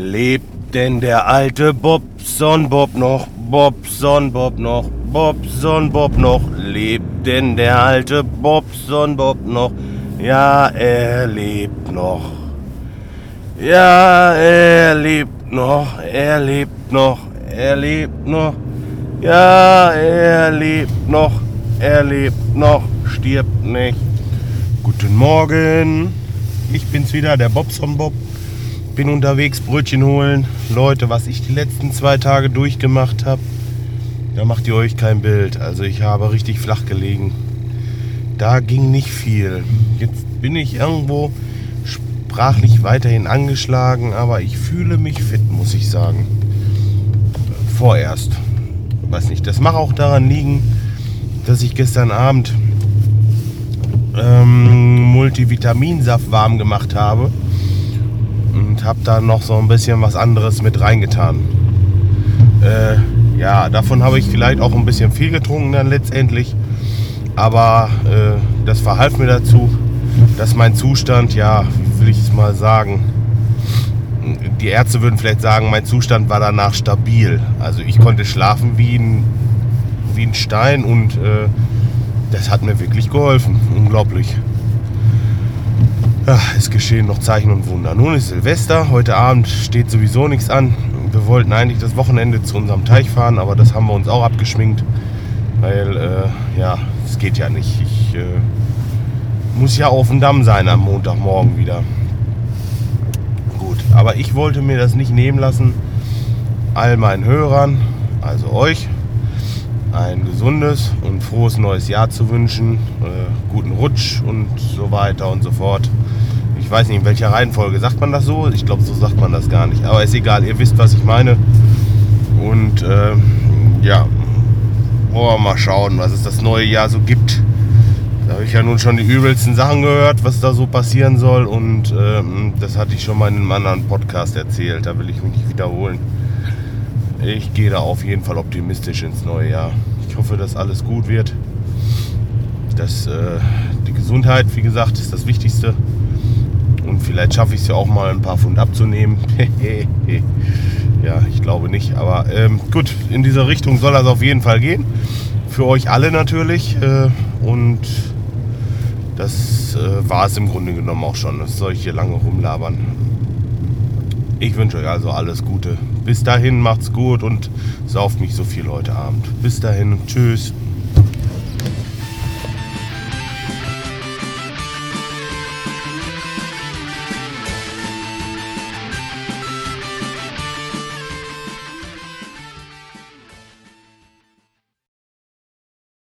Lebt denn der alte Bobson Bob noch? Bobson Bob noch? Bobson Bob noch? Lebt denn der alte Bobson Bob noch? Ja, er lebt noch. Ja, er lebt noch, er lebt noch, er lebt noch. Ja, er lebt noch, er lebt noch, stirbt nicht. Guten Morgen, ich bin's wieder, der Bobson Bob. Bin unterwegs Brötchen holen. Leute, was ich die letzten zwei Tage durchgemacht habe, da macht ihr euch kein Bild. Also ich habe richtig flach gelegen. Da ging nicht viel. Jetzt bin ich irgendwo sprachlich weiterhin angeschlagen, aber ich fühle mich fit, muss ich sagen. Vorerst. Weiß nicht, das mag auch daran liegen, dass ich gestern Abend ähm, Multivitaminsaft warm gemacht habe und habe da noch so ein bisschen was anderes mit reingetan. Äh, ja, davon habe ich vielleicht auch ein bisschen viel getrunken dann letztendlich, aber äh, das verhalf mir dazu, dass mein Zustand, ja, wie will ich es mal sagen, die Ärzte würden vielleicht sagen, mein Zustand war danach stabil. Also ich konnte schlafen wie ein, wie ein Stein und äh, das hat mir wirklich geholfen. Unglaublich. Ja, es geschehen noch Zeichen und Wunder. Nun ist Silvester. Heute Abend steht sowieso nichts an. Wir wollten eigentlich das Wochenende zu unserem Teich fahren, aber das haben wir uns auch abgeschminkt. Weil, äh, ja, es geht ja nicht. Ich äh, muss ja auf dem Damm sein am Montagmorgen wieder. Gut, aber ich wollte mir das nicht nehmen lassen, all meinen Hörern, also euch, ein gesundes und frohes neues Jahr zu wünschen, äh, guten Rutsch und so weiter und so fort. Ich weiß nicht, in welcher Reihenfolge sagt man das so? Ich glaube, so sagt man das gar nicht. Aber ist egal, ihr wisst, was ich meine. Und äh, ja, wir mal schauen, was es das neue Jahr so gibt. Da habe ich ja nun schon die übelsten Sachen gehört, was da so passieren soll. Und ähm, das hatte ich schon mal in einem anderen Podcast erzählt. Da will ich mich nicht wiederholen. Ich gehe da auf jeden Fall optimistisch ins neue Jahr. Ich hoffe, dass alles gut wird. Dass äh, die Gesundheit, wie gesagt, ist das Wichtigste. Und vielleicht schaffe ich es ja auch mal ein paar Pfund abzunehmen. ja, ich glaube nicht. Aber ähm, gut, in dieser Richtung soll das auf jeden Fall gehen. Für euch alle natürlich. Äh, und das äh, war es im Grunde genommen auch schon. Das soll ich hier lange rumlabern. Ich wünsche euch also alles Gute. Bis dahin macht's gut und sauft nicht so viel heute Abend. Bis dahin, tschüss.